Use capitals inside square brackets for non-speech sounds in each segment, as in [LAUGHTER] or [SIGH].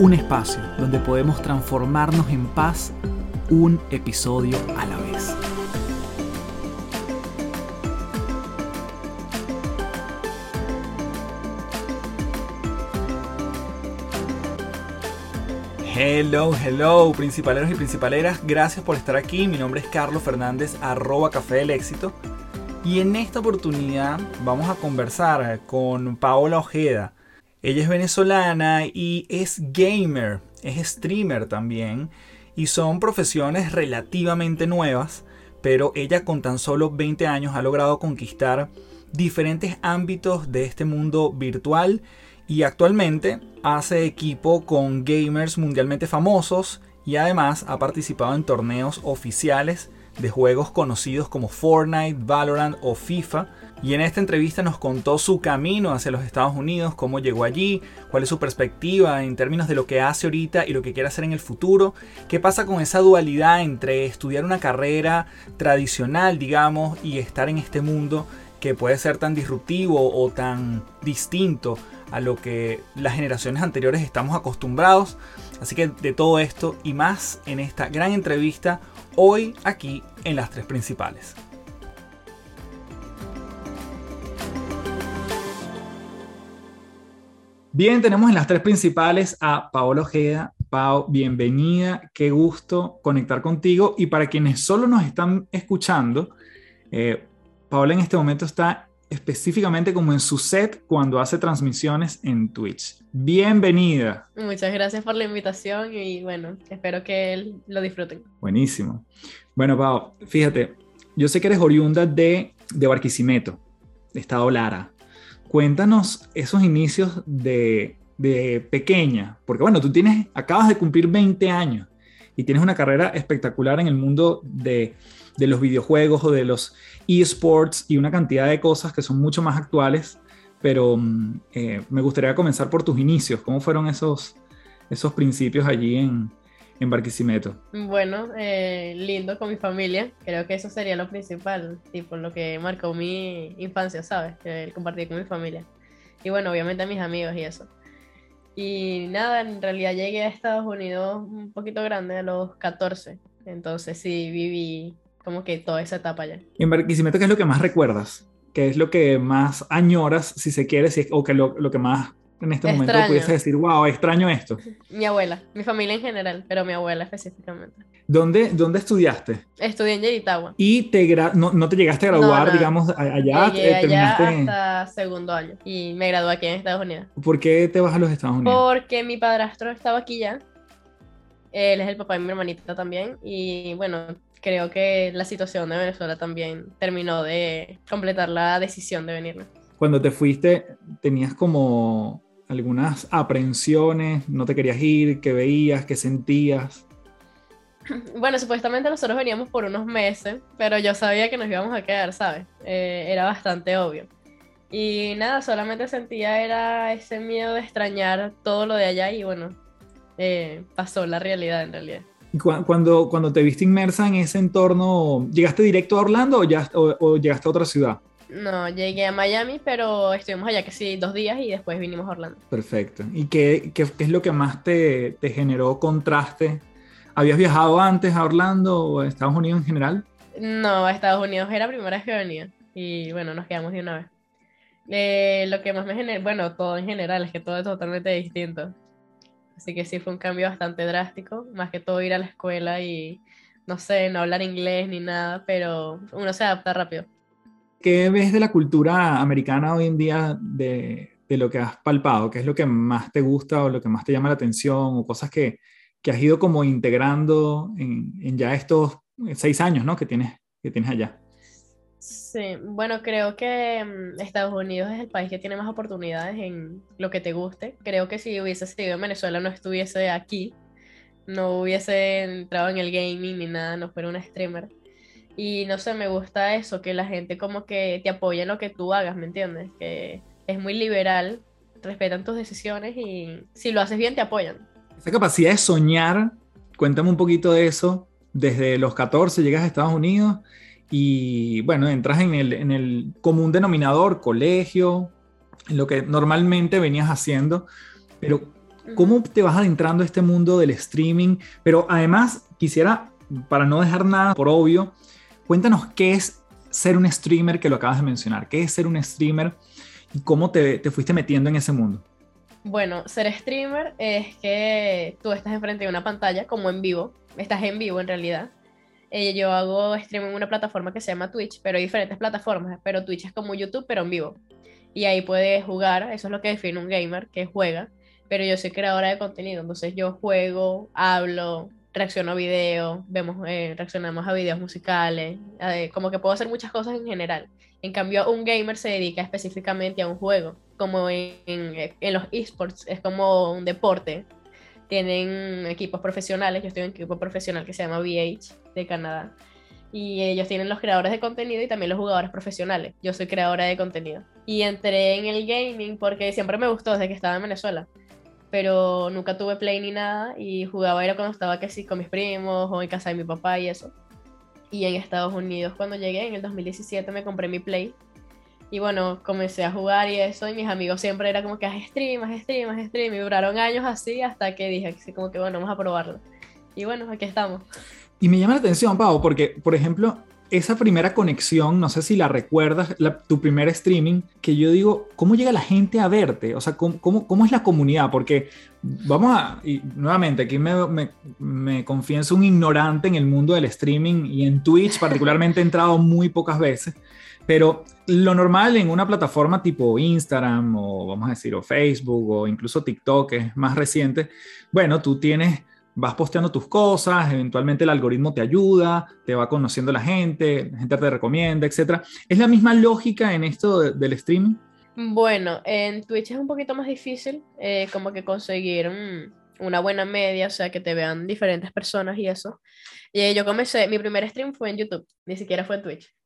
Un espacio donde podemos transformarnos en paz un episodio a la vez. Hello, hello, principaleros y principaleras, gracias por estar aquí. Mi nombre es Carlos Fernández, arroba Café del Éxito. Y en esta oportunidad vamos a conversar con Paola Ojeda. Ella es venezolana y es gamer, es streamer también. Y son profesiones relativamente nuevas, pero ella con tan solo 20 años ha logrado conquistar diferentes ámbitos de este mundo virtual y actualmente hace equipo con gamers mundialmente famosos y además ha participado en torneos oficiales de juegos conocidos como Fortnite, Valorant o FIFA. Y en esta entrevista nos contó su camino hacia los Estados Unidos, cómo llegó allí, cuál es su perspectiva en términos de lo que hace ahorita y lo que quiere hacer en el futuro, qué pasa con esa dualidad entre estudiar una carrera tradicional, digamos, y estar en este mundo que puede ser tan disruptivo o tan distinto a lo que las generaciones anteriores estamos acostumbrados. Así que de todo esto y más en esta gran entrevista hoy aquí en las tres principales. Bien, tenemos en las tres principales a Paola Ojeda. Pau, bienvenida, qué gusto conectar contigo. Y para quienes solo nos están escuchando, eh, Paola en este momento está específicamente como en su set cuando hace transmisiones en Twitch. Bienvenida. Muchas gracias por la invitación y bueno, espero que lo disfruten. Buenísimo. Bueno, Pau, fíjate, yo sé que eres oriunda de, de Barquisimeto, de Estado Lara. Cuéntanos esos inicios de, de pequeña, porque bueno, tú tienes, acabas de cumplir 20 años y tienes una carrera espectacular en el mundo de, los videojuegos o de los esports y una cantidad de cosas que son mucho más actuales, pero mm, eh, me gustaría comenzar por tus inicios. ¿Cómo fueron esos, esos principios allí en, en Barquisimeto? Bueno, eh, lindo con mi familia. Creo que eso sería lo principal, tipo lo que marcó mi infancia, ¿sabes? El compartir con mi familia. Y bueno, obviamente a mis amigos y eso. Y nada, en realidad llegué a Estados Unidos un poquito grande, a los 14. Entonces sí, viví como que toda esa etapa ya. Y en Barquisimeto, ¿qué es lo que más recuerdas? ¿Qué es lo que más añoras, si se quiere, si o que lo, lo que más en este momento pudiese decir, wow, extraño esto? Mi abuela, mi familia en general, pero mi abuela específicamente. ¿Dónde, dónde estudiaste? Estudié en Yeritagua. ¿Y te no, no, te llegaste a graduar, digamos, allá? Llegué allá hasta segundo año y me gradué aquí en Estados Unidos. ¿Por qué te vas a los Estados Unidos? Porque mi padrastro estaba aquí ya. Él es el papá de mi hermanita también. Y bueno, creo que la situación de Venezuela también terminó de completar la decisión de venirme. Cuando te fuiste, tenías como algunas aprensiones, no te querías ir, qué veías, qué sentías. [LAUGHS] Bueno, supuestamente nosotros veníamos por unos meses, pero yo sabía que nos íbamos a quedar, ¿sabes? Eh, era bastante obvio. Y nada, solamente sentía era ese miedo de extrañar todo lo de allá y bueno, eh, pasó la realidad en realidad. Cuando, cuando te viste inmersa en ese entorno, ¿llegaste directo a Orlando o, ya, o, llegaste a otra ciudad? No, llegué a Miami, pero estuvimos allá que sí dos días y después vinimos a Orlando. Perfecto. ¿Y qué, qué, qué es lo que más te, te, generó contraste? ¿Habías viajado antes a Orlando o a Estados Unidos en general? No, a Estados Unidos era la primera vez que venía y bueno, nos quedamos de una vez. Eh, lo que más me generó, bueno, todo en general, es que todo es totalmente distinto. Así que sí fue un cambio bastante drástico, más que todo ir a la escuela y, no sé, no hablar inglés ni nada, pero uno se adapta rápido. ¿Qué ves de la cultura americana hoy en día de, de lo que has palpado? ¿Qué es lo que más te gusta o lo que más te llama la atención o cosas que, que has ido como integrando en, en, ya estos seis años ¿no? que, tienes, que tienes allá? Sí, bueno, creo que mm, Estados Unidos es el país que tiene más oportunidades en lo que te guste. Creo que si hubiese sido en Venezuela no estuviese aquí, no hubiese entrado en el gaming ni nada, no fuera una streamer. Y no sé, me gusta eso, que la gente como que te apoya en lo que tú hagas, ¿me entiendes? Que es muy liberal, respetan tus decisiones y si lo haces bien te apoyan. Esa capacidad de soñar, cuéntame un poquito de eso. Desde los 14 llegas a Estados Unidos y bueno, entras en el, en el común denominador, colegio, en lo que normalmente venías haciendo, pero ¿cómo te vas adentrando a este mundo del streaming? Pero además quisiera, para no dejar nada por obvio, cuéntanos qué es ser un streamer que lo acabas de mencionar, qué es ser un streamer y cómo te, te fuiste metiendo en ese mundo. Bueno, ser streamer es que tú estás enfrente de una pantalla como en vivo, estás en vivo en realidad. Eh, yo hago stream en una plataforma que se llama Twitch, pero hay diferentes plataformas, pero Twitch es como YouTube, pero en vivo. Y ahí puedes jugar, eso es lo que define un gamer, que juega, pero yo soy creadora de contenido, entonces yo juego, hablo, reacciono a videos, vemos, eh, reaccionamos a videos musicales, como que puedo hacer muchas cosas en general. En cambio, un gamer se dedica específicamente a un juego, como en, en, los esports, es como un deporte. Tienen equipos profesionales, yo estoy en un equipo profesional que se llama VH de Canadá. Y ellos tienen los creadores de contenido y también los jugadores profesionales. Yo soy creadora de contenido. Y entré en el gaming porque siempre me gustó desde que estaba en Venezuela. Pero nunca tuve play ni nada y jugaba era cuando estaba que sí con mis primos o en casa de mi papá y eso. Y en Estados Unidos cuando llegué, en el 2017, me compré mi Play. Y bueno, comencé a jugar y eso, y mis amigos siempre era como que haz stream, haz stream, haz stream. Y duraron años así hasta que dije, así como que bueno, vamos a probarlo. Y bueno, aquí estamos. Y me llama la atención, Pau, porque, por ejemplo, esa primera conexión, no sé si la recuerdas, tu primer streaming, que yo digo, ¿cómo llega la gente a verte? O sea, ¿cómo, cómo, es la comunidad? Porque vamos a, y nuevamente, aquí me, me, me, confieso un ignorante en el mundo del streaming y en Twitch particularmente he entrado muy pocas veces, pero lo normal en una plataforma tipo Instagram o vamos a decir, o Facebook o incluso TikTok, que es más reciente, bueno, tú tienes vas posteando tus cosas, eventualmente el algoritmo te ayuda, te va conociendo la gente, la gente te recomienda, etc. ¿Es la misma lógica en esto del streaming? Bueno, en Twitch es un poquito más difícil, eh, como que conseguir una buena media, o sea, que te vean diferentes personas y eso. Y yo comencé, mi primer stream fue en YouTube, ni siquiera fue en Twitch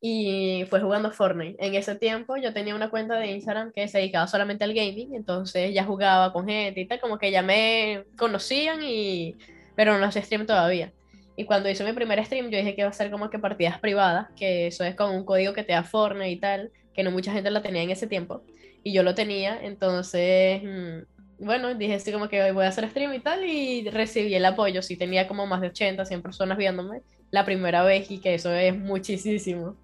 y fue jugando Fortnite. En ese tiempo yo tenía una cuenta de Instagram que se dedicaba solamente al gaming, entonces ya jugaba con gente y tal, como que ya me conocían y pero no hacía stream todavía. Y cuando hice mi primer stream yo dije que iba a ser como que partidas privadas, que eso es con un código que te da Fortnite y tal, que no mucha gente lo tenía en ese tiempo y yo lo tenía, entonces mm, bueno, dije así como que voy a hacer stream y tal y recibí el apoyo, sí tenía como más de 80, 100 personas viéndome la primera vez y que eso es muchísimo.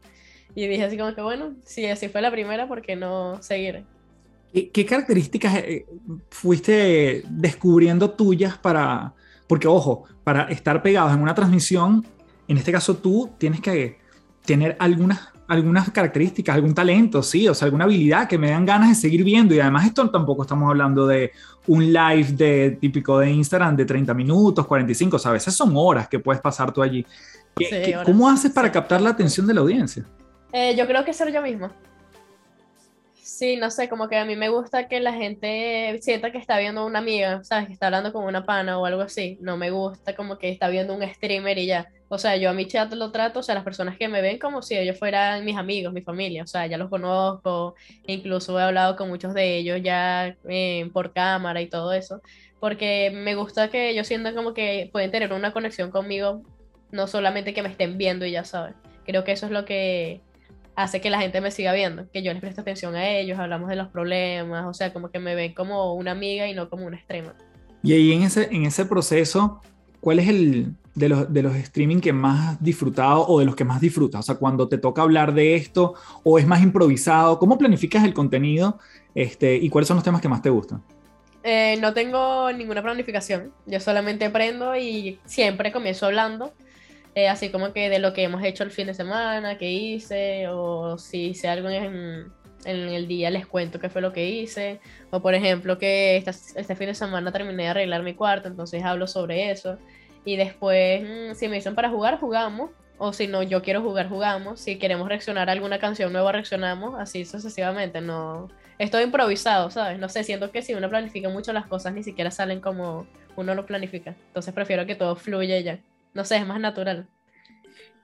Y dije así como que, bueno, si así fue la primera, ¿por qué no seguir? ¿Qué, características eh, fuiste descubriendo tuyas para, porque ojo, para estar pegados en una transmisión, en este caso tú tienes que tener algunas, algunas características, algún talento, sí, o sea, alguna habilidad que me dan ganas de seguir viendo. Y además esto tampoco estamos hablando de un live de, típico de Instagram de 30 minutos, 45, o sea, a veces son horas que puedes pasar tú allí. ¿Cómo haces para captar la atención de la audiencia? Eh, yo creo que ser yo misma. Sí, no sé, como que a mí me gusta que la gente sienta que está viendo una amiga, ¿sabes? Que está hablando con una pana o algo así. No me gusta como que está viendo un streamer y ya. O sea, yo a mi chat lo trato, o sea, las personas que me ven como si ellos fueran mis amigos, mi familia. O sea, ya los conozco, incluso he hablado con muchos de ellos ya eh, por cámara y todo eso. Porque me gusta que ellos sientan como que pueden tener una conexión conmigo, no solamente que me estén viendo y ya sabes. Creo que eso es lo que hace que la gente me siga viendo, que yo les presto atención a ellos, hablamos de los problemas, o sea, como que me ven como una amiga y no como una extrema. Y ahí en ese, en ese proceso, ¿cuál es el de los, de los streaming que más has disfrutado o de los que más disfrutas? O sea, cuando te toca hablar de esto o es más improvisado, ¿cómo planificas el contenido este, y cuáles son los temas que más te gustan? Eh, no tengo ninguna planificación, yo solamente aprendo y siempre comienzo hablando eh, así como que de lo que hemos hecho el fin de semana, qué hice, o si hice algo en, en el día les cuento qué fue lo que hice, o por ejemplo que este fin de semana terminé de arreglar mi cuarto, entonces hablo sobre eso, y después mm, si me dicen para jugar, jugamos, o si no, yo quiero jugar, jugamos, si queremos reaccionar a alguna canción nueva, reaccionamos, así sucesivamente, no, estoy improvisado, ¿sabes? No sé, siento que si uno planifica mucho las cosas ni siquiera salen como uno lo planifica, entonces prefiero que todo fluya ya, no sé, es más natural.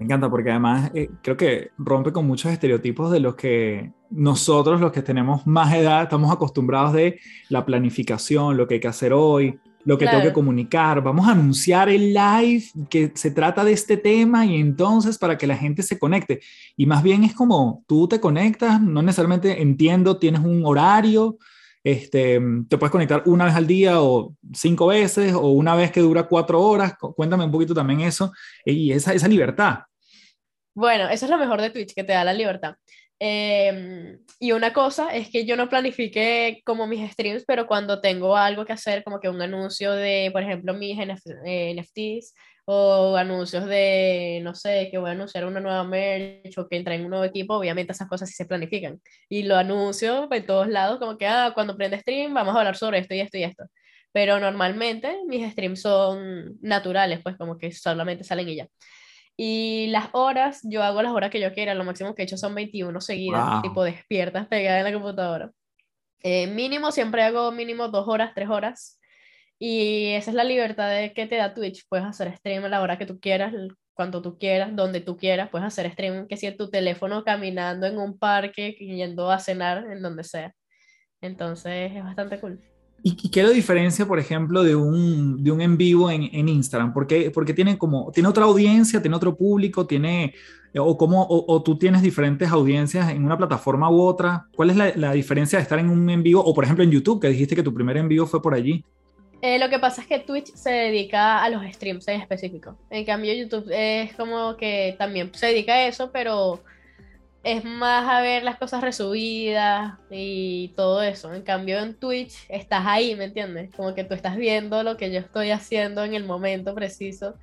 Me encanta porque además eh, creo que rompe con muchos estereotipos de los que nosotros, los que tenemos más edad, estamos acostumbrados de la planificación, lo que hay que hacer hoy, lo que tengo que comunicar. Vamos a anunciar el live que se trata de este tema y entonces para que la gente se conecte. Y más bien es como tú te conectas, no necesariamente entiendo, tienes un horario, este, te puedes conectar una vez al día o cinco veces o una vez que dura cuatro horas. Cuéntame un poquito también eso y esa, esa libertad. Bueno, eso es lo mejor de Twitch, que te da la libertad. Em, y una cosa es que yo no planifique como mis streams, pero cuando tengo algo que hacer, como que un anuncio de, por ejemplo, mis NFTs eh, o anuncios de, no sé, que voy a anunciar una nueva merch o que entra en un nuevo equipo, obviamente esas cosas sí se planifican. Y lo anuncio en todos lados, como que, ah, cuando prende stream vamos a hablar sobre esto y esto y esto. Pero normalmente mis streams son naturales, pues como que solamente salen y ya. Y las horas, yo hago las horas que yo quiera, lo máximo que he hecho son 21 seguidas, tipo despiertas, pegadas en la computadora. Eh, mínimo, siempre hago mínimo dos horas, tres horas. Y esa es la libertad de que te da Twitch. Puedes hacer stream a la hora que tú quieras, cuando tú quieras, donde tú quieras. Puedes hacer stream, que si en tu teléfono caminando en un parque, yendo a cenar, en donde sea. Entonces es bastante cool. ¿Y, qué lo diferencia, por ejemplo, de un, de un en vivo en, en Instagram? Porque, porque tiene, como, tiene otra audiencia, tiene otro público, tiene, o, como, o, tú tienes diferentes audiencias en una plataforma u otra. ¿Cuál es la, la, diferencia de estar en un en vivo o, por ejemplo, en YouTube, que dijiste que tu primer en vivo fue por allí? Eh, lo que pasa es que Twitch se dedica a los streams en específico. En cambio, YouTube es como que también se dedica a eso, pero es más a ver las cosas resubidas y todo eso. En cambio, en Twitch estás ahí, ¿me entiendes? Como que tú estás viendo lo que yo estoy haciendo en el momento preciso.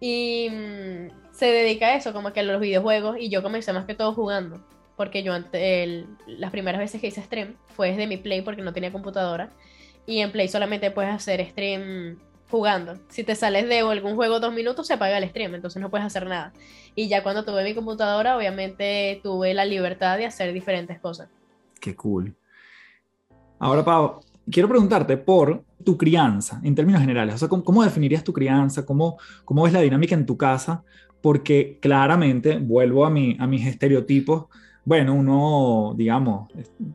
Y mm, se dedica a eso, como que a los videojuegos. Y yo comencé más que todo jugando. Porque yo antes, las primeras veces que hice stream fue desde mi Play porque no tenía computadora. Y en Play solamente puedes hacer stream jugando. Si te sales de algún juego dos minutos, se apaga el stream, entonces no puedes hacer nada. Y ya cuando tuve mi computadora, obviamente tuve la libertad de hacer diferentes cosas. Qué cool. Ahora, Pau, quiero preguntarte por tu crianza, en términos generales. O sea, ¿cómo, definirías tu crianza? ¿Cómo, ¿Cómo ves la dinámica en tu casa? Porque claramente, vuelvo a, mi, a mis estereotipos, bueno, uno, digamos,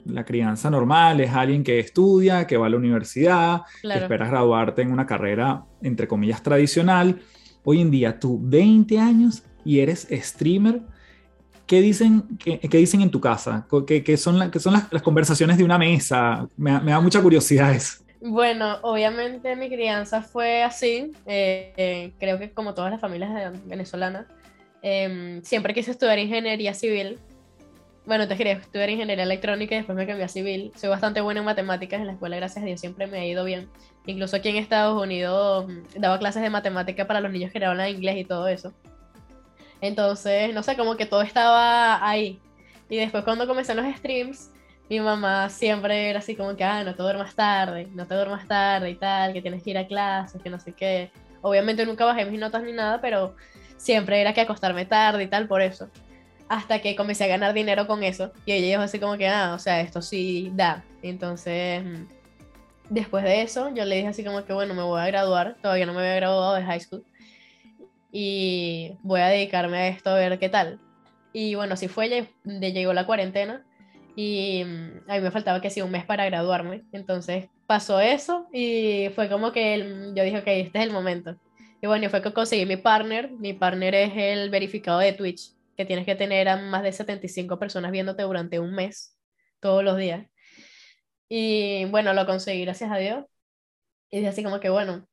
la crianza normal es alguien que estudia, que va a la universidad, que esperas graduarte en una carrera, entre comillas, tradicional. Hoy en día, tú 20 años y eres streamer. ¿Qué dicen, qué, dicen en tu casa? ¿Qué, son, qué son las, conversaciones de una mesa? Me, da mucha curiosidad eso. Bueno, obviamente mi crianza fue así. Eh, eh, creo que como todas las familias venezolanas, em, siempre quise estudiar ingeniería civil bueno, te quería estudiar ingeniería electrónica y después me cambié a civil. Soy bastante buena en matemáticas en la escuela, gracias a Dios, siempre me ha ido bien. Incluso aquí en Estados Unidos mm, daba clases de matemática para los niños que hablan inglés y todo eso. Entonces, no sé, como que todo estaba ahí. Y después cuando comencé los streams, mi mamá siempre era así como que, ah, no te duermas tarde, no te duermas tarde y tal, que tienes que ir a clases, que no sé qué. Obviamente nunca bajé mis notas ni nada, pero siempre era que acostarme tarde y tal, por eso hasta que comencé a ganar dinero con eso. Y ella dijo así como que, ah, o sea, esto sí da. Entonces, mm, después de eso, yo le dije así como que, bueno, me voy a graduar. Todavía no me había graduado de high school. Y voy a dedicarme a esto a ver qué tal. Y bueno, así fue, llegó la cuarentena. Y mm, a mí me faltaba que sí un mes para graduarme. Entonces pasó eso y fue como que yo dije, ok, este es el momento. Y bueno, fue que conseguí mi partner. Mi partner es el verificado de Twitch que tienes que tener a más de 75 personas viéndote durante un mes, todos los días. Y bueno, lo conseguí, gracias a Dios. Y así como que, bueno,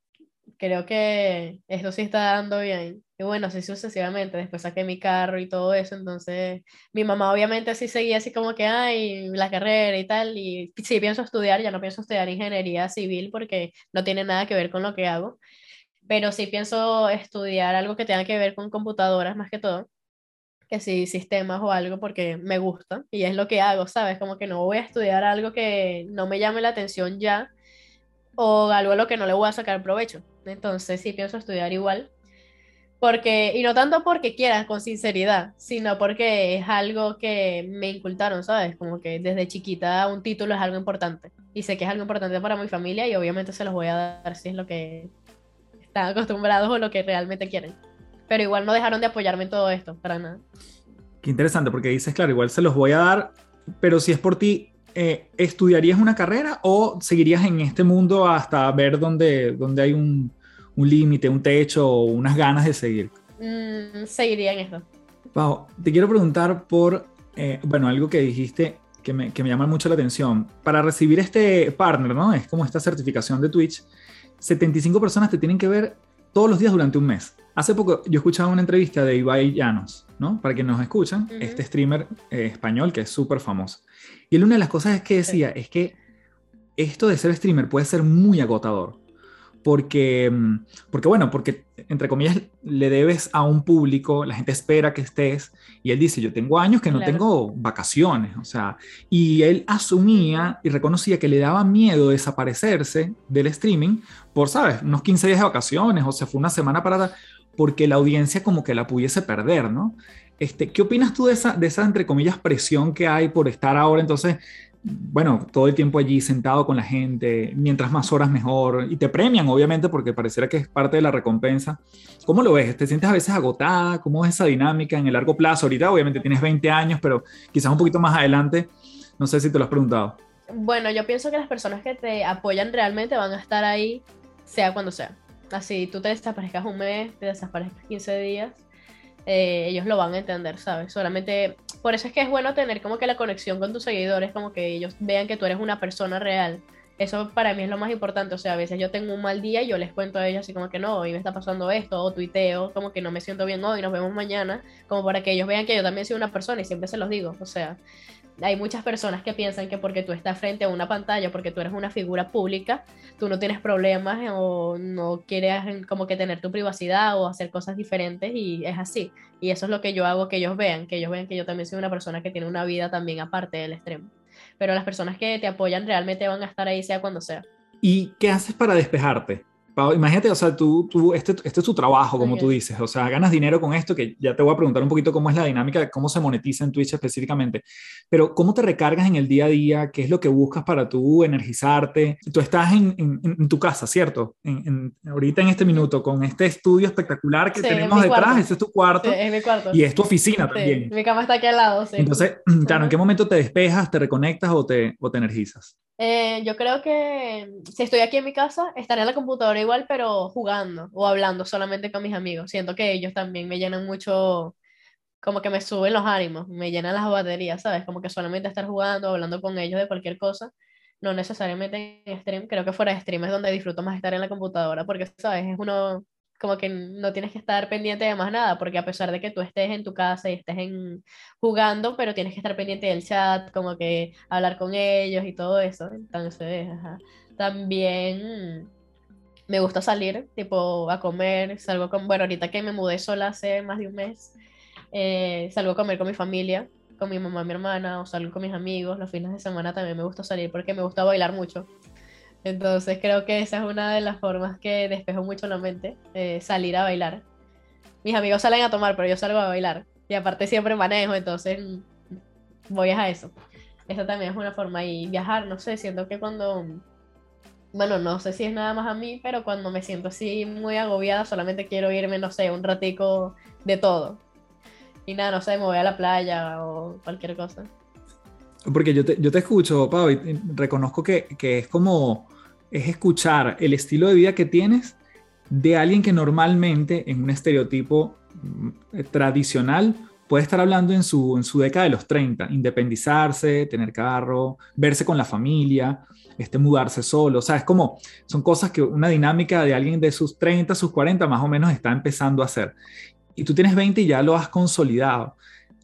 creo que esto sí está dando bien. Y bueno, así sucesivamente. Después saqué mi carro y todo eso. Entonces, mi mamá obviamente sí seguía así como que, ay, la carrera y tal. Y sí pienso estudiar, ya no pienso estudiar ingeniería civil porque no tiene nada que ver con lo que hago. Pero sí pienso estudiar algo que tenga que ver con computadoras más que todo que sí, sistemas o algo porque me gusta y es lo que hago, ¿sabes? Como que no voy a estudiar algo que no me llame la atención ya o algo a lo que no le voy a sacar provecho. Entonces sí pienso estudiar igual. Porque, y no tanto porque quieras, con sinceridad, sino porque es algo que me incultaron, ¿sabes? Como que desde chiquita un título es algo importante. Y sé que es algo importante para mi familia y obviamente se los voy a dar si es lo que están acostumbrados o lo que realmente quieren. Pero igual no dejaron de apoyarme en todo esto, para nada. Qué interesante, porque dices, claro, igual se los voy a dar, pero si es por ti, eh, ¿estudiarías una carrera o seguirías en este mundo hasta ver dónde, dónde hay un, un límite, un techo o unas ganas de seguir? Mm, seguiría en esto. Pau, te quiero preguntar por, eh, bueno, algo que dijiste que me, que me, llama mucho la atención. Para recibir este partner, ¿no? Es como esta certificación de Twitch, 75 personas te tienen que ver todos los días durante un mes. Hace poco yo escuchaba una entrevista de Ibai Llanos, ¿no? Para que nos escuchan, uh -huh. este streamer eh, español que es súper famoso. Y él una de las cosas que decía sí. es que esto de ser streamer puede ser muy agotador porque, mm, porque, bueno, porque entre comillas le debes a un público, la gente espera que estés, y él dice, yo tengo años que no claro. tengo vacaciones, o sea, y él asumía y reconocía que le daba miedo desaparecerse del streaming por, ¿sabes?, unos 15 días de vacaciones, o se fue una semana para porque la audiencia como que la pudiese perder, ¿no? Este, ¿Qué opinas tú de esa, de esa, entre comillas, presión que hay por estar ahora entonces bueno, todo el tiempo allí sentado con la gente, mientras más horas mejor, y te premian, obviamente, porque pareciera que es parte de la recompensa. ¿Cómo lo ves? ¿Te sientes a veces agotada? ¿Cómo es esa dinámica en el largo plazo? Ahorita, obviamente, tienes 20 años, pero quizás un poquito más adelante, no sé si te lo has preguntado. Bueno, yo pienso que las personas que te apoyan realmente van a estar ahí, sea cuando sea. Así, tú te desaparezcas un mes, te desaparezcas 15 días, eh, ellos lo van a entender, ¿sabes? Solamente por eso es que es bueno tener como que la conexión con tus seguidores, como que ellos vean que tú eres una persona real. Eso para mí es lo más importante, o sea, a veces yo tengo un mal día y yo les cuento a ellos así como que no, hoy me está pasando esto, o tuiteo, como que no me siento bien hoy, nos vemos mañana, como para que ellos vean que yo también soy una persona y siempre se los digo, o sea, hay muchas personas que piensan que porque tú estás frente a una pantalla, porque tú eres una figura pública, tú no tienes problemas o no quieres como que tener tu privacidad o hacer cosas diferentes y es así. Y eso es lo que yo hago que ellos vean, que ellos vean que yo también soy una persona que tiene una vida también aparte del extremo. Pero las personas que te apoyan realmente van a estar ahí sea cuando sea. ¿Y qué haces para despejarte? Imagínate, o sea, tú, tú este, este es tu trabajo, como okay. tú dices, o sea, ganas dinero con esto, que ya te voy a preguntar un poquito cómo es la dinámica, de cómo se monetiza en Twitch específicamente, pero cómo te recargas en el día a día, qué es lo que buscas para tú energizarte. Tú estás en, en, en tu casa, ¿cierto? En, ahorita en este minuto, con este estudio espectacular que sí, tenemos detrás, cuarto. ese es tu cuarto, sí, es mi cuarto. y es tu oficina sí, también. Mi cama está aquí al lado, sí. Entonces, [CLEARS THROAT] claro, ¿en qué momento te despejas, te reconectas o te, o te energizas? Eh, yo creo que si estoy aquí en mi casa, estaré en la computadora igual, pero jugando o hablando solamente con mis amigos. Siento que ellos también me llenan mucho, como que me suben los ánimos, me llenan las baterías, ¿sabes? Como que solamente estar jugando, hablando con ellos de cualquier cosa, no necesariamente en stream. Creo que fuera de stream es donde disfruto más estar en la computadora, porque, ¿sabes? Es uno como que no tienes que estar pendiente de más nada, porque a pesar de que tú estés en tu casa y estés en, jugando, pero tienes que estar pendiente del chat, como que hablar con ellos y todo eso. También me gusta salir, tipo a comer, salgo con, bueno, ahorita que me mudé sola hace más de un mes, eh, salgo a comer con mi familia, con mi mamá, mi hermana, o salgo con mis amigos, los fines de semana también me gusta salir porque me gusta bailar mucho. Entonces creo que esa es una de las formas que despejo mucho la mente, eh, salir a bailar. Mis amigos salen a tomar, pero yo salgo a bailar. Y aparte siempre manejo, entonces voy a eso. Esa también es una forma. Y viajar, no sé, siento que cuando... Bueno, no sé si es nada más a mí, pero cuando me siento así muy agobiada, solamente quiero irme, no sé, un ratico de todo. Y nada, no sé, me voy a la playa o cualquier cosa. Porque yo te, yo te escucho, Pau, y reconozco que, que, es como, es escuchar el estilo de vida que tienes de alguien que normalmente en un estereotipo mm, tradicional puede estar hablando en su, en su década de los 30, independizarse, tener carro, verse con la familia, este, mudarse solo, o sea, es como, son cosas que una dinámica de alguien de sus 30, sus 40 más o menos está empezando a hacer. Y tú tienes 20 y ya lo has consolidado.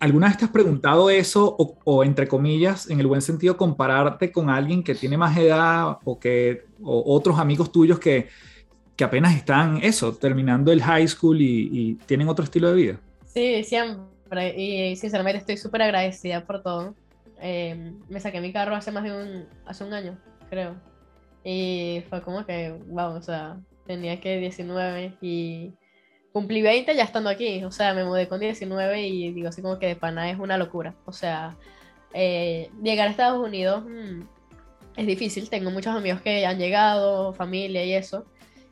¿Alguna vez te has preguntado eso o, entre comillas, en el buen sentido, compararte con alguien que tiene más edad o, que, otros amigos tuyos que, que apenas están eso, terminando el high school y, y tienen otro estilo de vida? Sí, siempre. Y sinceramente estoy súper agradecida por todo. Eh, me saqué mi carro hace más de un, hace un año, creo. Y fue como que, wow, o sea, tenía que 19 y cumplí 20 ya estando aquí, o sea, me mudé con 19 y digo así como que de pana es una locura, o sea, eh, llegar a Estados Unidos mm, es difícil, tengo muchos amigos que han llegado, familia y eso,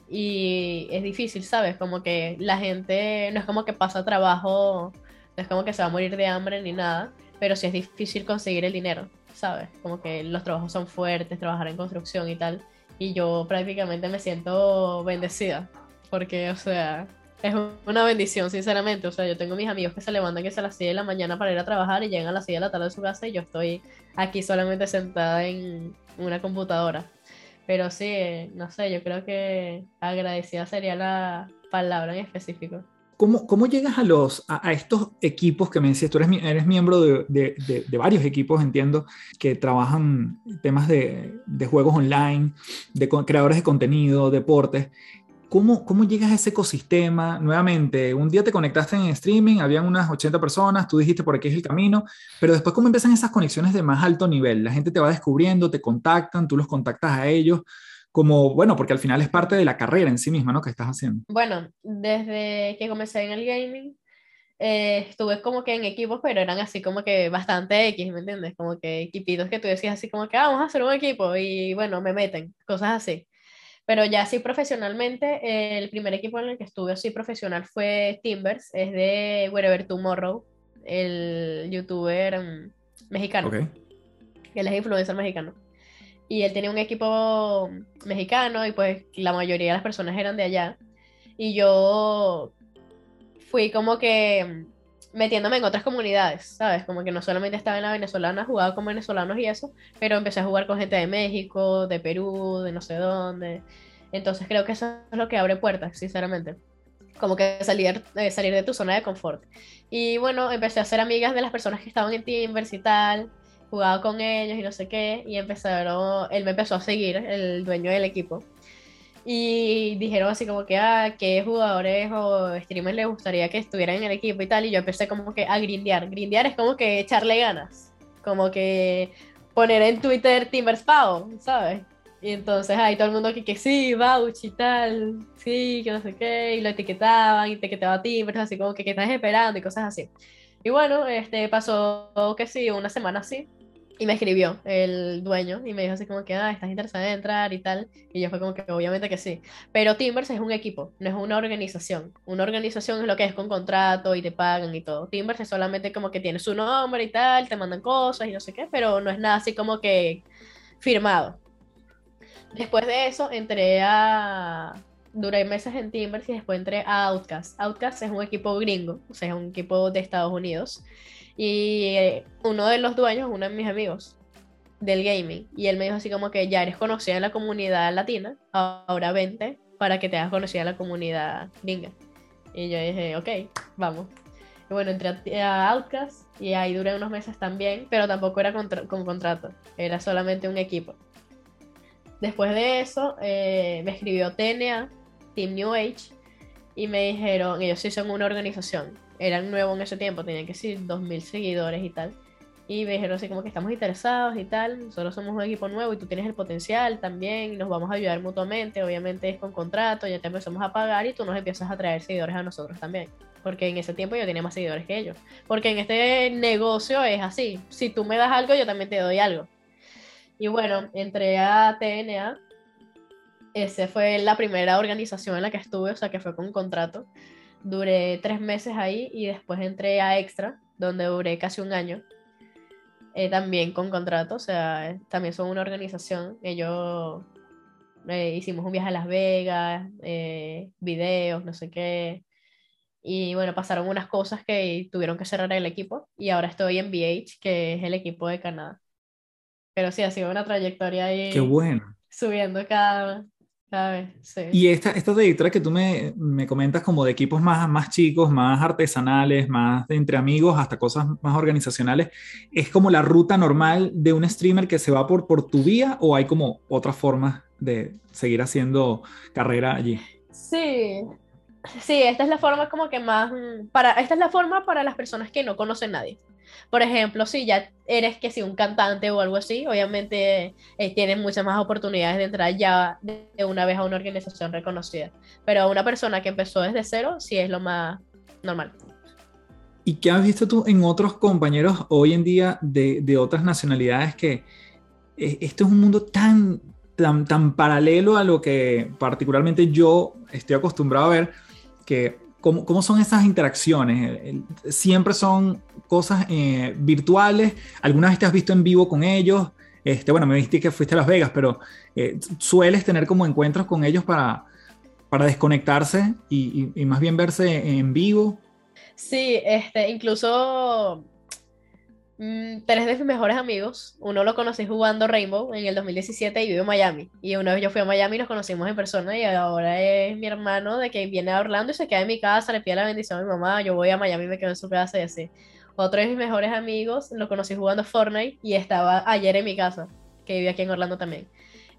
y es difícil, ¿sabes? Como que la gente no es como que pasa trabajo, no es como que se va a morir de hambre ni nada, pero sí es difícil conseguir el dinero, ¿sabes? Como que los trabajos son fuertes, trabajar en construcción y tal, y yo prácticamente me siento bendecida, porque, o sea, es una bendición, sinceramente. O sea, yo tengo mis amigos que se levantan que se a las 6 de la mañana para ir a trabajar y llegan a las 6 de la tarde de su casa y yo estoy aquí solamente sentada en una computadora. Pero sí, no sé, yo creo que agradecida sería la palabra en específico. ¿Cómo, cómo llegas a, los, a, estos equipos que me decías? Tú eres, eres miembro de, de, de, varios equipos, entiendo, que trabajan temas de, juegos online, de creadores de contenido, deportes. ¿Cómo, ¿Cómo llegas a ese ecosistema? Nuevamente, un día te conectaste en streaming, habían unas 80 personas, tú dijiste por aquí es el camino, pero después cómo empiezan esas conexiones de más alto nivel? La gente te va descubriendo, te contactan, tú los contactas a ellos, como, bueno, porque al final es parte de la carrera en sí misma, ¿no? Que estás haciendo. Bueno, desde que comencé en el gaming, eh, estuve como que en equipos, pero eran así como que bastante X, ¿me entiendes? Como que equipitos que tú decías así como que, ah, vamos a hacer un equipo y bueno, me meten, cosas así. Pero ya así profesionalmente, el primer equipo en el que estuve así profesional fue Timbers, es de Wherever Tomorrow, el youtuber mm, mexicano. Okay. Él es influencer mexicano. Y él tenía un equipo mexicano y pues la mayoría de las personas eran de allá. Y yo fui como que metiéndome en otras comunidades, ¿sabes? Como que no solamente estaba en la venezolana, jugaba con venezolanos y eso, pero empecé a jugar con gente de México, de Perú, de no sé dónde. Entonces creo que eso es lo que abre puertas, sinceramente. Como que salir, eh, salir de tu zona de confort. Y bueno, empecé a ser amigas de las personas que estaban en Timbers y tal, jugaba con ellos y no sé qué, y empezaron, él me empezó a seguir, el dueño del equipo y dijeron así como que, ah, qué jugadores o streamers les gustaría que estuvieran en el equipo y tal, y yo empecé como que a grindear. Grindear es como que echarle ganas, como que poner en Twitter Timbers Pau, ¿sabes? Y entonces ahí todo el mundo que, que sí, Bauch y tal, sí, que no sé qué, y lo etiquetaban, y etiquetaba a Timbers, así como que, ¿qué estás esperando? y cosas así. Y bueno, este pasó que sí, una semana así, y me escribió el dueño y me dijo así como que, ah, estás interesada en entrar y tal. Y yo fue como que obviamente que sí. Pero Timbers es un equipo, no es una organización. Una organización es lo que es con contrato y te pagan y todo. Timbers es solamente como que tiene su nombre y tal, te mandan cosas y no sé qué, pero no es nada así como que firmado. Después de eso entré a... Duré meses en Timbers y después entré a Outcast. Outcast es un equipo gringo, o sea, es un equipo de Estados Unidos. Y eh, uno de los dueños, uno de mis amigos del gaming, y él me dijo así como que ya eres conocida en la comunidad latina, ahora vente para que te hagas conocida en la comunidad gringa. Y yo dije, ok, vamos. Y bueno, entré a Outcast y ahí duré unos meses también, pero tampoco era con contrato, era solamente un equipo. Después de eso, eh, me escribió TNA, Team New Age, y me dijeron, ellos sí son una organización, eran nuevos en ese tiempo, tenían que ser 2.000 seguidores y tal. Y me dijeron así como que estamos interesados y tal, nosotros somos un equipo nuevo y tú tienes el potencial también, nos vamos a ayudar mutuamente, obviamente es con contrato, ya te empezamos a pagar y tú nos empiezas a traer seguidores a nosotros también. Porque en ese tiempo yo tenía más seguidores que ellos. Porque en este negocio es así, si tú me das algo, yo también te doy algo. Y bueno, entré a TNA, esa fue la primera organización en la que estuve, o sea que fue con contrato. Duré tres meses ahí y después entré a Extra, donde duré casi un año. Eh, también con contrato, o sea, también son una organización. Ellos eh, hicimos un viaje a Las Vegas, eh, videos, no sé qué. Y bueno, pasaron unas cosas que tuvieron que cerrar el equipo. Y ahora estoy en BH, que es el equipo de Canadá. Pero sí, ha sido una trayectoria ahí. Qué bueno. Subiendo cada, y esta, esta trayectoria que tú me, me, comentas como de equipos más, más chicos, más artesanales, más de entre amigos, hasta cosas más organizacionales, ¿es como la ruta normal de un streamer que se va por, por tu vía o hay como otras formas de seguir haciendo carrera allí? Sí, sí, esta es la forma como que más, para, esta es la forma para las personas que no conocen a nadie. Por ejemplo, si ya eres que si un cantante o algo así, obviamente eh, tienes muchas más oportunidades de entrar ya de una vez a una organización reconocida. Pero una persona que empezó desde cero, sí es lo más normal. ¿Y qué has visto tú en otros compañeros hoy en día de, de otras nacionalidades que eh, esto es un mundo tan, tan, tan paralelo a lo que particularmente yo estoy acostumbrado a ver, que cómo, cómo son esas interacciones. Siempre son cosas eh, virtuales. ¿Alguna vez te has visto en vivo con ellos? Este, bueno, me viste que fuiste a Las Vegas, pero eh, sueles tener como encuentros con ellos para, para desconectarse y, y, más bien verse en vivo. Sí, este, incluso Mm, tres de mis mejores amigos, uno lo conocí jugando Rainbow en el 2017 y vive en Miami. Y una vez yo fui a Miami y nos conocimos en persona y ahora es mi hermano de que viene a Orlando y se queda en mi casa, le pide la bendición a mi mamá, yo voy a Miami y me quedo en su casa y así. Otro de mis mejores amigos lo conocí jugando Fortnite y estaba ayer en mi casa, que vive aquí en Orlando también.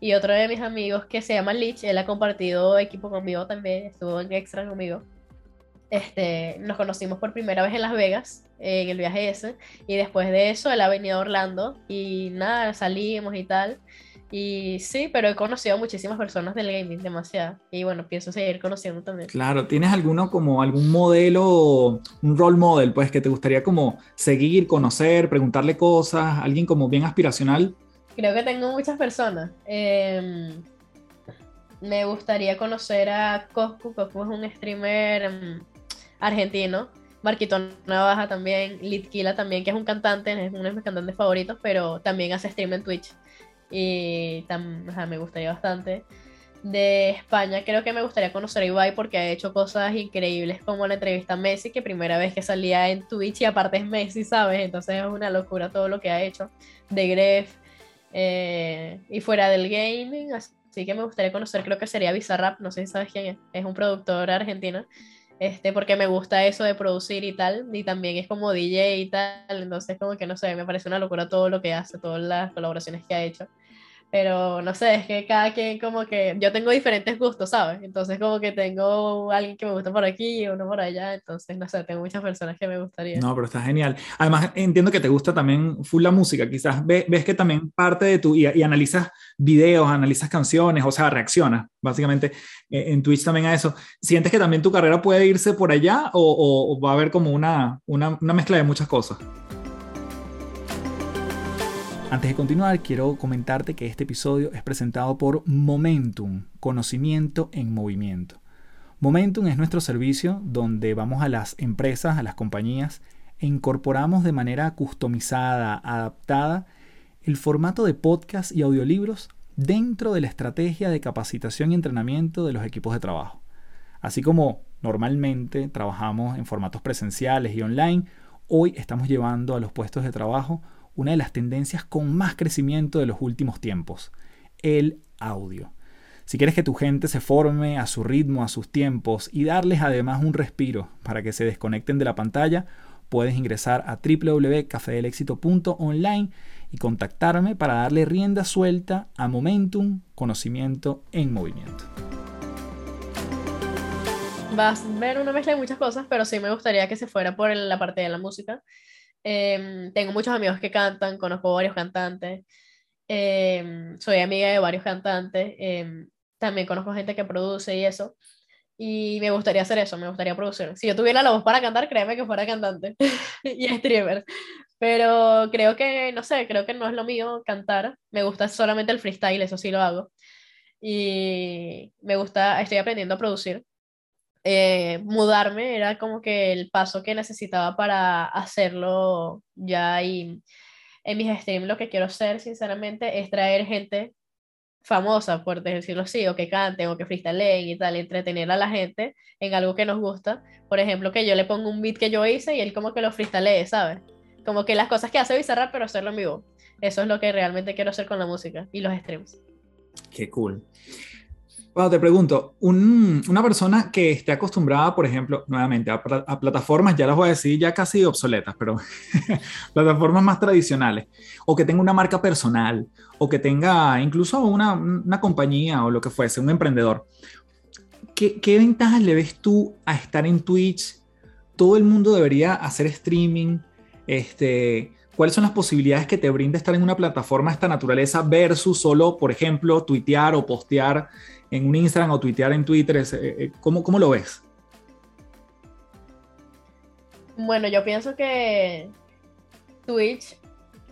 Y otro de mis amigos que se llama Lich, él ha compartido equipo conmigo también, estuvo en extra conmigo. Este, nos conocimos por primera vez en Las Vegas, en el viaje ese, y después de eso él ha venido a Orlando y nada, salimos y tal. Y sí, pero he conocido a muchísimas personas del gaming, demasiado. Y bueno, pienso seguir conociendo también. Claro, ¿tienes alguno como algún modelo, un role model, pues que te gustaría como seguir, conocer, preguntarle cosas, alguien como bien aspiracional? Creo que tengo muchas personas. Eh, me gustaría conocer a Coscu. Coscu es un streamer em, argentino. Marquito Navaja también, Litkila también, que es un cantante, es uno de mis cantantes favoritos, pero también hace stream en Twitch. Y me gustaría bastante. De España, creo que me gustaría conocer a Ibai porque ha hecho cosas increíbles como la entrevista a Messi, que primera vez que salía en Twitch y aparte es Messi, ¿sabes? Entonces es una locura todo lo que ha hecho. De Gref. Eh, y fuera del gaming, así que me gustaría conocer, creo que sería Bizarrap, no sé si sabes quién es, es un productor argentino este, porque me gusta eso de producir y tal, y también es como DJ y tal, entonces como que no sé, me parece una locura todo lo que hace, todas las colaboraciones que ha hecho. Pero no sé, es que cada quien como que yo tengo diferentes gustos, ¿sabes? Entonces como que tengo alguien que me gusta por aquí y uno por allá, entonces no sé, tengo muchas personas que me gustaría. No, pero está genial. Además entiendo que te gusta también full la música, quizás ves, ves que también parte de tu, y, y, analizas videos, analizas canciones, o sea, reaccionas básicamente eh, en Twitch también a eso. ¿Sientes que también tu carrera puede irse por allá o, o, o va a haber como una, una, una mezcla de muchas cosas? Antes de continuar, quiero comentarte que este episodio es presentado por Momentum, conocimiento en movimiento. Momentum es nuestro servicio donde vamos a las empresas, a las compañías e incorporamos de manera customizada, adaptada, el formato de podcast y audiolibros dentro de la estrategia de capacitación y entrenamiento de los equipos de trabajo. Así como normalmente trabajamos en formatos presenciales y online, hoy estamos llevando a los puestos de trabajo una de las tendencias con más crecimiento de los últimos tiempos, el audio. Si quieres que tu gente se forme a su ritmo, a sus tiempos y darles además un respiro para que se desconecten de la pantalla, puedes ingresar a www.cafedelexito.online y contactarme para darle rienda suelta a Momentum, conocimiento en movimiento. Vas a ver una mezcla de muchas cosas, pero sí me gustaría que se fuera por la parte de la música eh, tengo muchos amigos que cantan, conozco varios cantantes, eh, soy amiga de varios cantantes, eh, también conozco gente que produce y eso. Y me gustaría hacer eso, me gustaría producir. Si yo tuviera la voz para cantar, créeme que fuera cantante [LAUGHS] y streamer. Pero creo que, no sé, creo que no es lo mío cantar. Me gusta solamente el freestyle, eso sí lo hago. Y me gusta, estoy aprendiendo a producir. Eh, mudarme era como que el paso que necesitaba para hacerlo ya y en mis streams lo que quiero hacer sinceramente es traer gente famosa, por decirlo así, o que canten o que freestyleen y tal, entretener a la gente en algo que nos gusta. Por ejemplo, que yo le pongo un beat que yo hice y él como que lo freestylee, ¿sabes? Como que las cosas que hace Bizarrap, pero hacerlo en vivo. Eso es lo que realmente quiero hacer con la música y los streams. Qué cool. Te pregunto, un, una persona que esté acostumbrada, por ejemplo, nuevamente a, a, plataformas, ya las voy a decir ya casi obsoletas, pero [LAUGHS] plataformas más tradicionales, o que tenga una marca personal, o que tenga incluso una, una compañía o lo que fuese, un emprendedor, ¿qué, ¿qué ventajas le ves tú a estar en Twitch? Todo el mundo debería hacer streaming. Este, ¿Cuáles son las posibilidades que te brinda estar en una plataforma de esta naturaleza versus solo, por ejemplo, tuitear o postear en un Instagram o tuitear en Twitter? Eh, eh, ¿Cómo, cómo lo ves? Bueno, yo pienso que Twitch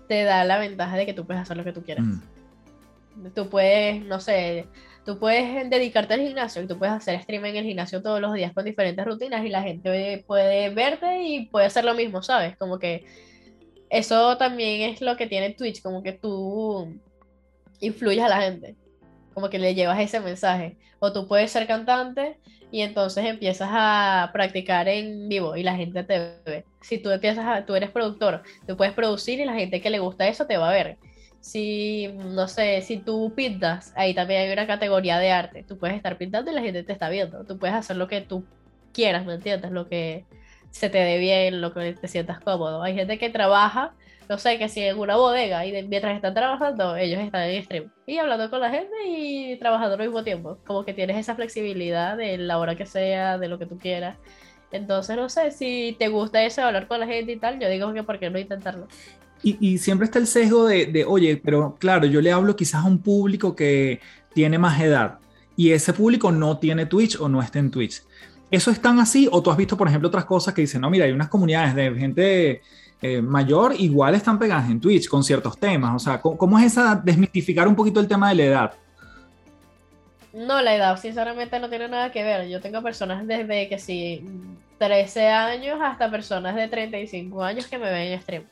te da la ventaja de que tú puedes hacer lo que tú quieras. Mm. Tú puedes, no sé, tú puedes dedicarte al gimnasio y tú puedes hacer stream en el gimnasio todos los días con diferentes rutinas y la gente puede verte y puede hacer lo mismo, ¿sabes? Como que eso también es lo que tiene Twitch, como que tú influyes a la gente, como que le llevas ese mensaje. O tú puedes ser cantante y entonces empiezas a practicar en vivo y la gente te ve. Si tú empiezas a, tú eres productor, tú puedes producir y la gente que le gusta eso te va a ver. Si, no sé, si tú pintas, ahí también hay una categoría de arte. Tú puedes estar pintando y la gente te está viendo. Tú puedes hacer lo que tú quieras, ¿me entiendes? Lo que se te dé bien, lo que te sientas cómodo. Hay gente que trabaja no sé, que si en una bodega y mientras están trabajando, ellos están en stream y hablando con la gente y trabajando al mismo tiempo. Como que tienes esa flexibilidad de la hora que sea, de lo que tú quieras. Entonces, no sé, si te gusta eso, hablar con la gente y tal, yo digo que por qué no intentarlo. Y, y siempre está el sesgo de, de, oye, pero claro, yo le hablo quizás a un público que tiene más edad y ese público no tiene Twitch o no está en Twitch. ¿Eso es tan así? ¿O tú has visto, por ejemplo, otras cosas que dicen, no, mira, hay unas comunidades de gente eh, mayor igual están pegadas en Twitch con ciertos temas. O sea, ¿cómo, es esa desmitificar un poquito el tema de la edad? No, la edad sinceramente no tiene nada que ver. Yo tengo personas desde que sí, 13 años hasta personas de 35 años que me ven en stream.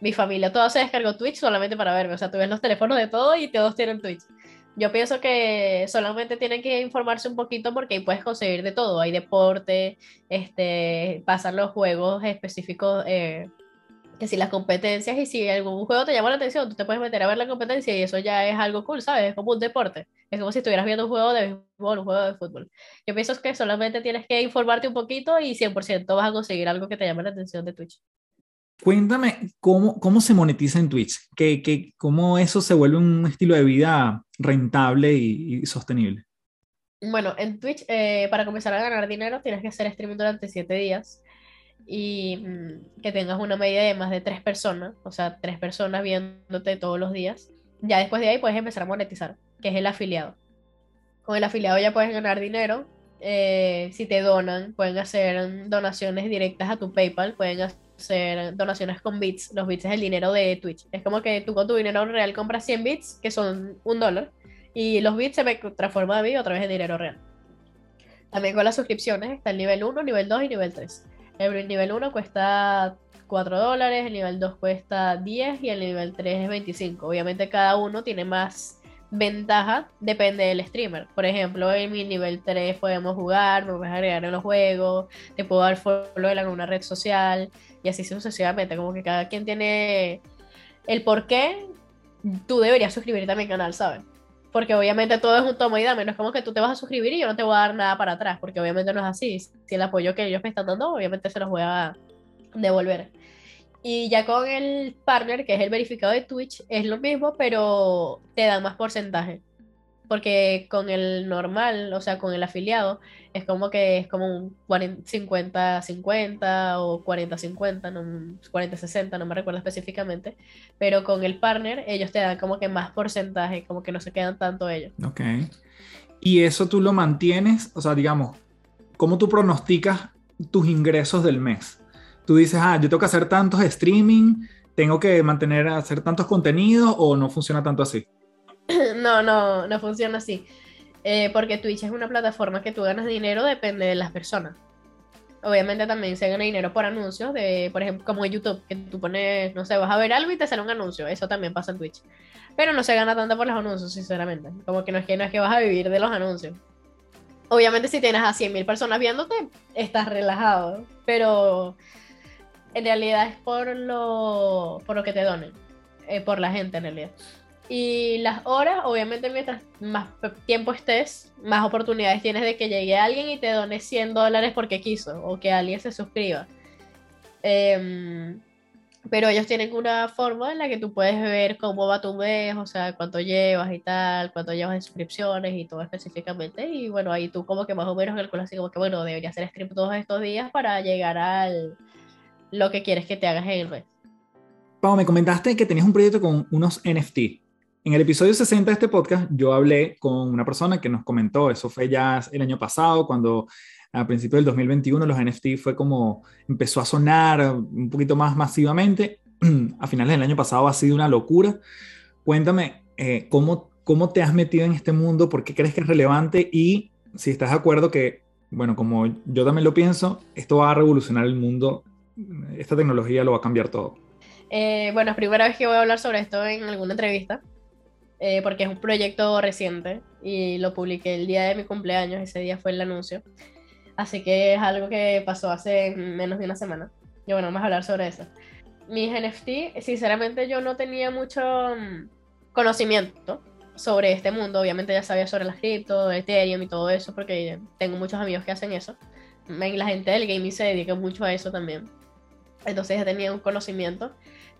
Mi familia toda se descargó Twitch solamente para verme. O sea, tú ves los teléfonos de todo y todos tienen Twitch. Yo pienso que solamente tienen que informarse un poquito porque ahí puedes conseguir de todo. Hay deporte, este, pasan los juegos específicos. Eh, que si las competencias y si algún juego te llama la atención, tú te puedes meter a ver la competencia y eso ya es algo cool, ¿sabes? Es como un deporte. Es como si estuvieras viendo un juego de béisbol, un juego de fútbol. Yo pienso que solamente tienes que informarte un poquito y 100% vas a conseguir algo que te llame la atención de Twitch. Cuéntame cómo, cómo se monetiza en Twitch, ¿Qué, qué, cómo eso se vuelve un estilo de vida rentable y, sostenible. Bueno, en Twitch, eh, para comenzar a ganar dinero, tienes que hacer streaming durante 7 días y mm, que tengas una media de más de tres personas, o sea, tres personas viéndote todos los días, ya después de ahí puedes empezar a monetizar, que es el afiliado. Con el afiliado ya puedes ganar dinero. Eh, si te donan, pueden hacer donaciones directas a tu PayPal, pueden hacer donaciones con bits. Los bits es el dinero de Twitch. Es como que tú con tu dinero real compras 100 bits, que son un dólar, y los bits se transforman a mí otra vez en dinero real. También con las suscripciones está el nivel 1, nivel 2 y nivel 3. El nivel 1 cuesta 4 dólares, el nivel 2 cuesta 10 y el nivel 3 es 25. Obviamente cada uno tiene más ventaja, depende del streamer. Por ejemplo, en mi nivel 3 podemos jugar, me puedes agregar en los juegos, te puedo dar follow en alguna red social y así sucesivamente. Como que cada quien tiene el por qué tú deberías suscribirte a mi canal, ¿sabes? Porque obviamente todo es un tomo y dame, no es como que tú te vas a suscribir y yo no te voy a dar nada para atrás, porque obviamente no es así. Si el apoyo que ellos me están dando, obviamente se los voy a devolver. Y ya con el partner, que es el verificado de Twitch, es lo mismo, pero te dan más porcentaje porque con el normal, o sea, con el afiliado, es como que es como un 50-50 o 40-50, no, 40-60, no me recuerdo específicamente, pero con el partner ellos te dan como que más porcentaje, como que no se quedan tanto ellos. Ok. Y eso tú lo mantienes, o sea, digamos, ¿cómo tú pronosticas tus ingresos del mes? Tú dices, ah, yo tengo que hacer tantos streaming, tengo que mantener, hacer tantos contenidos o no funciona tanto así? [CLEARS THROAT] no, no, no funciona así. Eh, porque Twitch es una plataforma que tú ganas dinero, depende de las personas. Obviamente también se gana dinero por anuncios, de, por ejemplo, como en YouTube, que tú pones, no sé, vas a ver algo y te sale un anuncio. Eso también pasa en Twitch. Pero no se gana tanto por los anuncios, sinceramente. Como que no es que, no es que vas a vivir de los anuncios. Obviamente si tienes a 100.000 personas viéndote, estás relajado. Pero en realidad es por lo, por lo que te donen. Eh, por la gente en realidad. Y las horas, obviamente, mientras más tiempo estés, más oportunidades tienes de que llegue alguien y te done 100 dólares porque quiso, o que alguien se suscriba. Em, pero ellos tienen una forma en la que tú puedes ver cómo va tu mes, o sea, cuánto llevas y tal, cuánto llevas de suscripciones y todo específicamente. Y bueno, ahí tú como que más o menos calculas así como que, bueno, debería hacer stream todos estos días para llegar al lo que quieres que te hagas en el mes. Pau, me comentaste que tenías un proyecto con unos NFT. En el episodio 60 de este podcast, yo hablé con una persona que nos comentó, eso fue ya el año pasado, cuando a principios del 2021 los NFT fue como empezó a sonar un poquito más masivamente. [CLEARS THROAT] A finales del año pasado ha sido una locura. Cuéntame, eh, ¿cómo, ¿cómo te has metido en este mundo? ¿Por qué crees que es relevante? Y si estás de acuerdo que, bueno, como yo también lo pienso, esto va a revolucionar el mundo, esta tecnología lo va a cambiar todo. Eh, bueno, es primera vez que voy a hablar sobre esto en alguna entrevista, eh, porque es un proyecto reciente y lo publiqué el día de mi cumpleaños, ese día fue el anuncio. Así que es algo que pasó hace menos de una semana. Y bueno, vamos a hablar sobre eso. Mis NFT, sinceramente yo no tenía mucho mm, conocimiento sobre este mundo. Obviamente ya sabía sobre las cripto, Ethereum y todo eso, porque tengo muchos amigos que hacen eso. La gente del gaming se dedica mucho a eso también. Entonces ya tenía un conocimiento.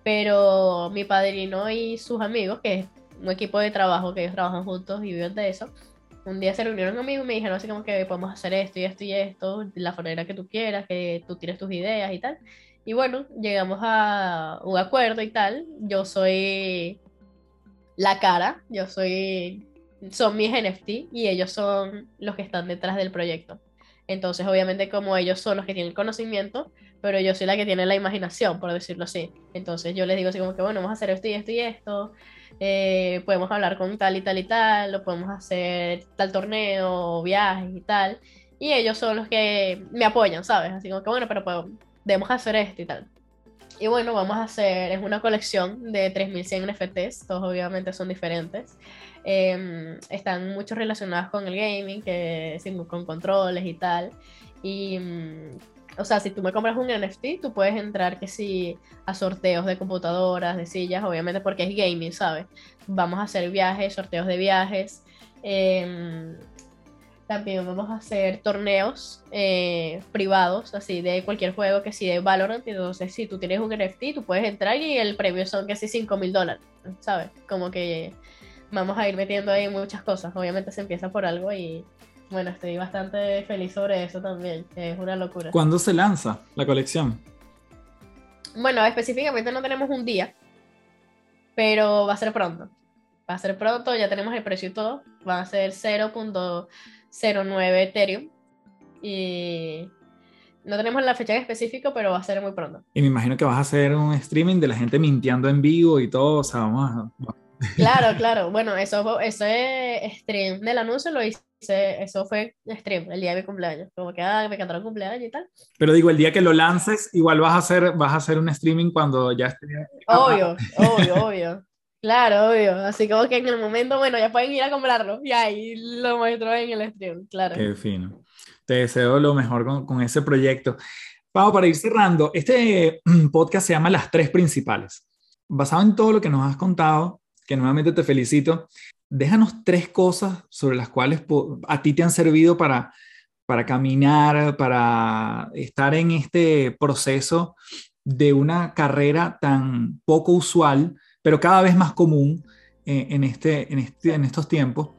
Pero mi padrino y sus amigos, que un equipo de trabajo que ellos trabajan juntos y viven de eso, un día se reunieron conmigo y me dijeron así como que podemos hacer esto y esto y esto, la manera que tú quieras, que tú tienes tus ideas y tal. Y bueno, llegamos a un acuerdo y tal. Yo soy la cara, yo soy, son mis NFT y ellos son los que están detrás del proyecto. Entonces, obviamente, como ellos son los que tienen conocimiento, pero yo soy la que tiene la imaginación, por decirlo así. Entonces, yo les digo así como que, bueno, vamos a hacer esto y esto y esto. Eh, podemos hablar con tal y tal y tal, lo podemos hacer tal torneo, viajes y tal. Y ellos son los que me apoyan, ¿sabes? Así como que, bueno, pero podemos hacer esto y tal. Y bueno, vamos a hacer, es una colección de 3100 NFTs, todos obviamente son diferentes. Em, están muchos relacionados con el gaming, que, con controles y tal. Y, mm, o sea, si tú me compras un NFT, tú puedes entrar que sí a sorteos de computadoras, de sillas, obviamente porque es gaming, ¿sabes? Vamos a hacer viajes, sorteos de viajes. Eh, también vamos a hacer torneos eh, privados, así de cualquier juego que sí de Valorant. Entonces, si tú tienes un NFT, tú puedes entrar y el premio son casi 5 mil dólares, ¿sabes? Como que vamos a ir metiendo ahí muchas cosas. Obviamente se empieza por algo y bueno, estoy bastante feliz sobre eso también. Es una locura. ¿Cuándo se lanza la colección? Bueno, específicamente no tenemos un día, pero va a ser pronto. Va a ser pronto, ya tenemos el precio y todo. Va a ser 0. 09 Ethereum. Y no tenemos la fecha en específico, pero va a ser muy pronto. Y me imagino que vas a hacer un streaming de la gente mintiendo en vivo y todo, o sea, vamos a... Claro, claro. Bueno, eso, ese stream del anuncio lo hice, eso fue stream el día de mi cumpleaños. Como que ah, me cantaron cumpleaños y tal. Pero digo, el día que lo lances, igual vas a hacer, vas a hacer un streaming cuando ya esté. Obvio, obvio, obvio. Claro, obvio. Así como que en el momento, bueno, ya pueden ir a comprarlo. Y ahí lo muestro en el stream, claro. Qué fino. Te deseo lo mejor con, con ese proyecto. Pau, para ir cerrando, este [CLEARS THROAT] podcast se llama Las Tres Principales. Basado en todo lo que nos has contado, que nuevamente te felicito, déjanos tres cosas sobre las cuales a ti te han servido para, para caminar, para estar en este proceso de una carrera tan poco usual pero cada vez más común eh, en, este, en, este, en estos tiempos.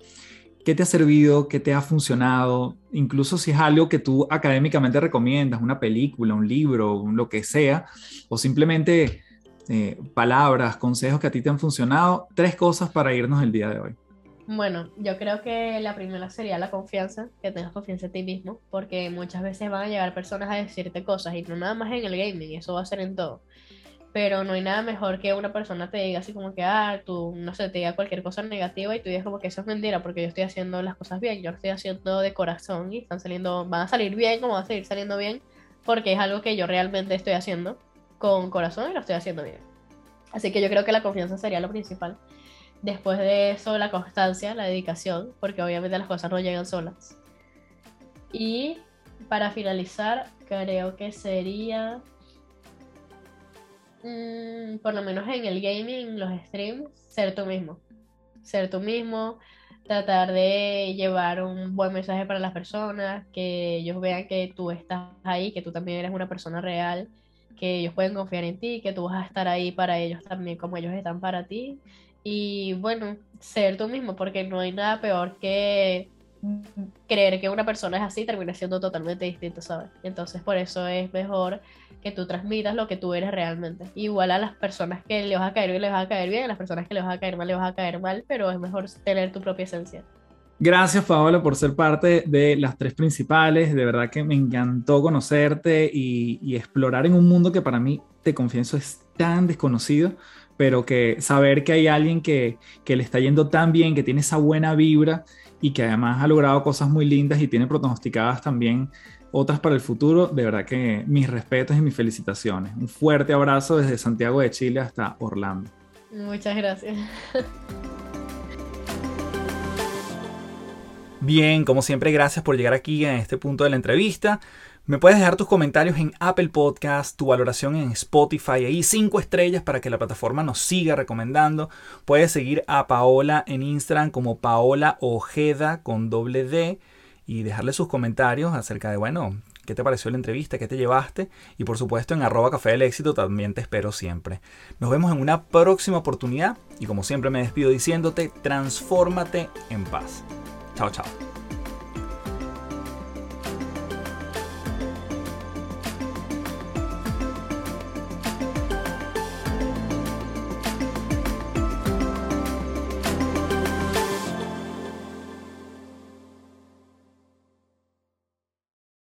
¿Qué te ha servido? ¿Qué te ha funcionado? Incluso si es algo que tú académicamente recomiendas, una película, un libro, lo que sea, o simplemente eh, palabras, consejos que a ti te han funcionado, tres cosas para irnos el día de hoy. Bueno, yo creo que la primera sería la confianza, que tengas confianza en ti mismo, porque muchas veces van a llegar personas a decirte cosas y no nada más en el gaming, eso va a ser en todo pero no hay nada mejor que una persona te diga así como que, ah, tú, no sé, te diga cualquier cosa negativa y tú digas como que eso es mentira porque yo estoy haciendo las cosas bien, yo lo estoy haciendo de corazón y están saliendo, van a salir bien, como van a seguir saliendo bien, porque es algo que yo realmente estoy haciendo con corazón y lo estoy haciendo bien. Así que yo creo que la confianza sería lo principal. Después de eso, la constancia, la dedicación, porque obviamente las cosas no llegan solas. Y para finalizar, creo que sería Mm, por lo menos en el gaming, los streams, ser tú mismo. Ser tú mismo, tratar de llevar un buen mensaje para las personas, que ellos vean que tú estás ahí, que tú también eres una persona real, que ellos pueden confiar en ti, que tú vas a estar ahí para ellos también como ellos están para ti. Y bueno, ser tú mismo, porque no hay nada peor que creer que una persona es así termina siendo totalmente distinto, ¿sabes? Entonces por eso es mejor que tú transmitas lo que tú eres realmente. Igual a las personas que le vas a caer bien, le vas a caer bien, a las personas que le vas a caer mal, le vas a caer mal, pero es mejor tener tu propia esencia. Gracias, Paola, por ser parte de las tres principales. De verdad que me encantó conocerte y, y explorar en un mundo que para mí, te confieso, es tan desconocido pero que saber que hay alguien que, que, le está yendo tan bien, que tiene esa buena vibra y que además ha logrado cosas muy lindas y tiene pronosticadas también otras para el futuro, de verdad que mis respetos y mis felicitaciones. Un fuerte abrazo desde Santiago de Chile hasta Orlando. Muchas gracias. [LAUGHS] Bien, como siempre, gracias por llegar aquí en este punto de la entrevista. Me puedes dejar tus comentarios en Apple Podcast, tu valoración en Spotify, ahí cinco estrellas para que la plataforma nos siga recomendando. Puedes seguir a Paola en Instagram como Paola Ojeda con doble D y dejarle sus comentarios acerca de, bueno, qué te pareció la entrevista, qué te llevaste y por supuesto en arroba café del éxito también te espero siempre. Nos vemos en una próxima oportunidad y como siempre me despido diciéndote, transfórmate en paz. ciao。